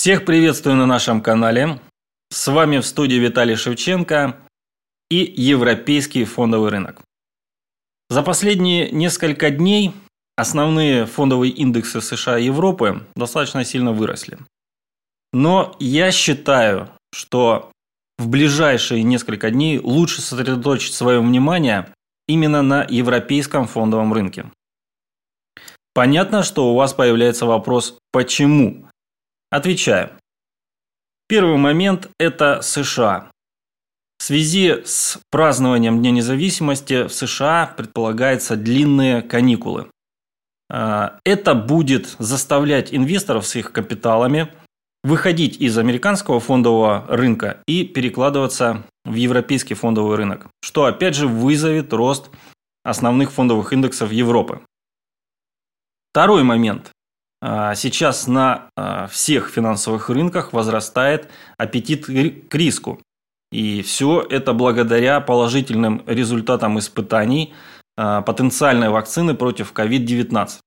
Всех приветствую на нашем канале. С вами в студии Виталий Шевченко и Европейский фондовый рынок. За последние несколько дней основные фондовые индексы США и Европы достаточно сильно выросли. Но я считаю, что в ближайшие несколько дней лучше сосредоточить свое внимание именно на европейском фондовом рынке. Понятно, что у вас появляется вопрос «почему?». Отвечаю. Первый момент – это США. В связи с празднованием Дня независимости в США предполагаются длинные каникулы. А, это будет заставлять инвесторов с их капиталами выходить из американского фондового рынка и перекладываться в европейский фондовый рынок, что опять же вызовет рост основных фондовых индексов Европы. Второй момент. А, сейчас на а, всех финансовых рынках возрастает аппетит к риску. И все это благодаря положительным результатам испытаний а, потенциальной вакцины против COVID-19.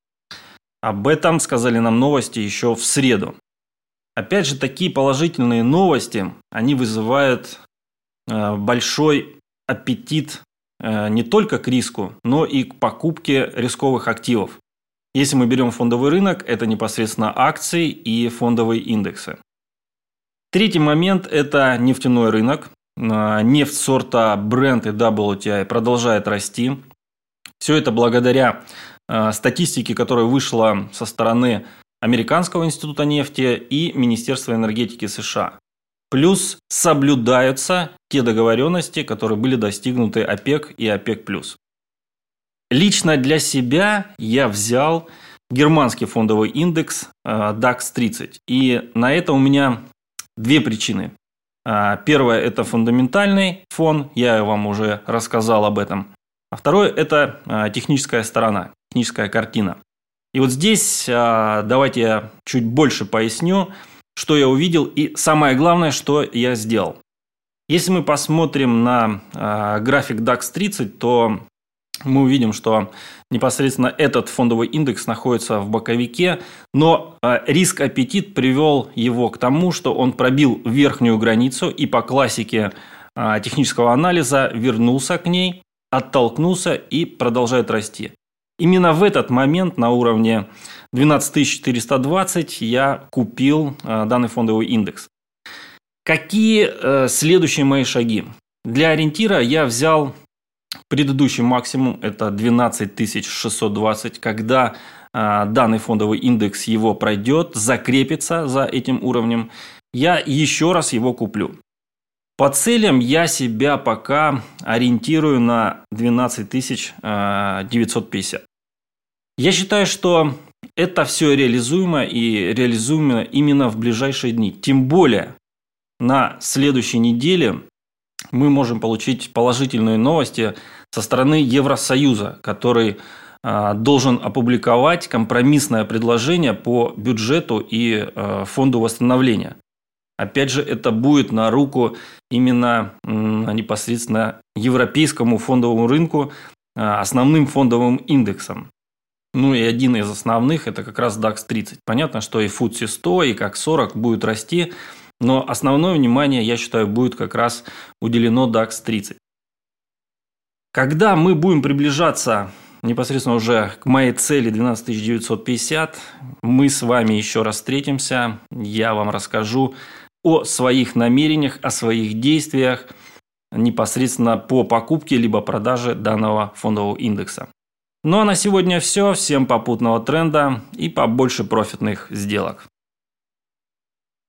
Об этом сказали нам новости еще в среду. Опять же, такие положительные новости, они вызывают большой аппетит не только к риску, но и к покупке рисковых активов. Если мы берем фондовый рынок, это непосредственно акции и фондовые индексы. Третий момент – это нефтяной рынок. А, нефть сорта Brent и WTI продолжает расти. Все это благодаря а, статистике, которая вышла со стороны Американского института нефти и Министерства энергетики США. Плюс соблюдаются те договоренности, которые были достигнуты ОПЕК и ОПЕК+. Лично для себя я взял германский фондовый индекс э, DAX 30. И на это у меня две причины. А, первое – это фундаментальный фон, я вам уже рассказал об этом. А второе – это э, техническая сторона, техническая картина. И вот здесь э, давайте я чуть больше поясню, что я увидел и самое главное, что я сделал. Если мы посмотрим на график DAX 30, то мы увидим, что непосредственно этот фондовый индекс находится в боковике, но э, риск-аппетит привел его к тому, что он пробил верхнюю границу и по классике э, технического анализа вернулся к ней, оттолкнулся и продолжает расти. Именно в этот момент на уровне 12420 я купил э, данный фондовый индекс. Какие следующие мои шаги? Для ориентира я взял Предыдущий максимум это 12 620, когда э, данный фондовый индекс его пройдет, закрепится за этим уровнем, я еще раз его куплю. По целям я себя пока ориентирую на 12 950. Я считаю, что это все реализуемо и реализуемо именно в ближайшие дни. Тем более на следующей неделе мы можем получить положительные новости со стороны Евросоюза, который а, должен опубликовать компромиссное предложение по бюджету и а, фонду восстановления. Опять же, это будет на руку именно непосредственно европейскому фондовому рынку, а, основным фондовым индексом. Ну и один из основных – это как раз DAX 30. Понятно, что и FTSE 100, и как 40 будет расти, но основное внимание, я считаю, будет как раз уделено DAX 30. Когда мы будем приближаться непосредственно уже к моей цели 12950, мы с вами еще раз встретимся, я вам расскажу о своих намерениях, о своих действиях непосредственно по покупке либо продаже данного фондового индекса. Ну а на сегодня все. Всем попутного тренда и побольше профитных сделок.